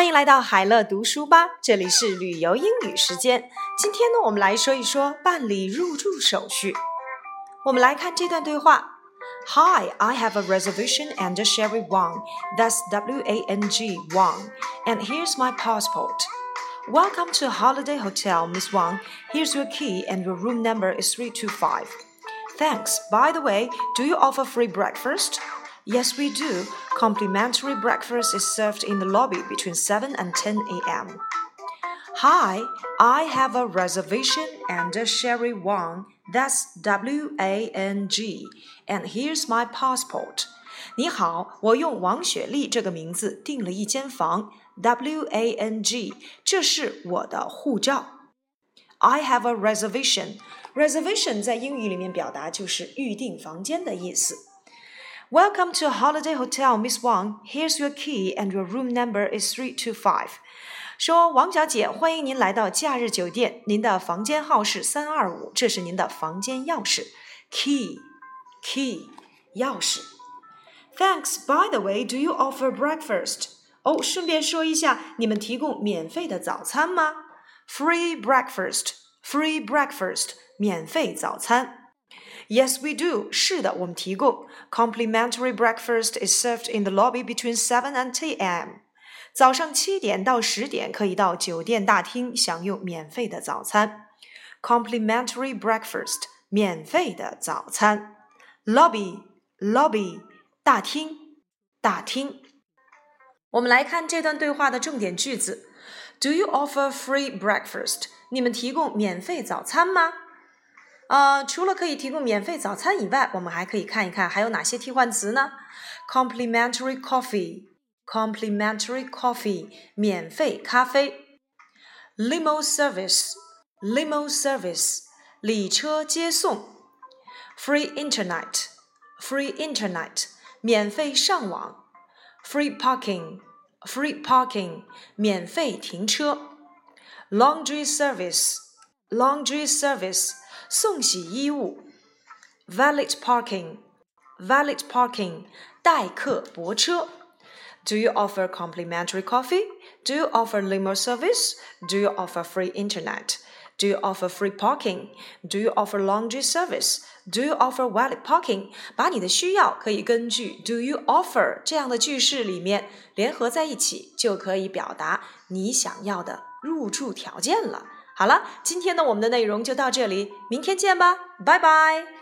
欢迎来到海乐读书吧，这里是旅游英语时间。今天呢，我们来说一说办理入住手续。我们来看这段对话：Hi, I have a reservation and Sherry Wang. That's W-A-N-G Wang. And here's my passport. Welcome to Holiday Hotel, Miss Wang. Here's your key and your room number is 325. Thanks. By the way, do you offer free breakfast? Yes, we do. Complimentary breakfast is served in the lobby between 7 and 10 a.m. Hi, I have a reservation and a Sherry Wang. That's W A N G. And here's my passport. 你好，我用王雪丽这个名字订了一间房，W A N G，这是我的护照。I have a reservation. Reservation 在英语里面表达就是预订房间的意思。 Welcome to Holiday Hotel, Miss Wang. Here's your key and your room number is three two five. 说王小姐，欢迎您来到假日酒店，您的房间号是三二五，这是您的房间钥匙，key key 钥匙。Thanks. By the way, do you offer breakfast? 哦，顺便说一下，你们提供免费的早餐吗？Free breakfast, free breakfast，免费早餐。 Yes, we do. 是的，我们提供 complimentary breakfast is served in the lobby between seven and ten a.m. 早上七点到十点可以到酒店大厅享用免费的早餐。Complimentary breakfast，免费的早餐。Lobby lobby，大厅大厅。我们来看这段对话的重点句子。Do you offer free breakfast？你们提供免费早餐吗？ 呃，除了可以提供免费早餐以外，我们还可以看一看还有哪些替换词呢？Complimentary coffee，complimentary coffee，免费咖啡。Limo service，limo service，礼车接送。Free internet，free internet，免费上网。Free parking，free parking，免费停车。Laundry service，laundry service。 送洗衣物，valet parking，valet parking，代客泊车。Do you offer complimentary coffee? Do you offer limo service? Do you offer free internet? Do you offer free parking? Do you offer laundry service? Do you offer valet parking? 把你的需要可以根据 Do you offer 这样的句式里面联合在一起，就可以表达你想要的入住条件了。 好了，今天呢，我们的内容就到这里，明天见吧，拜拜。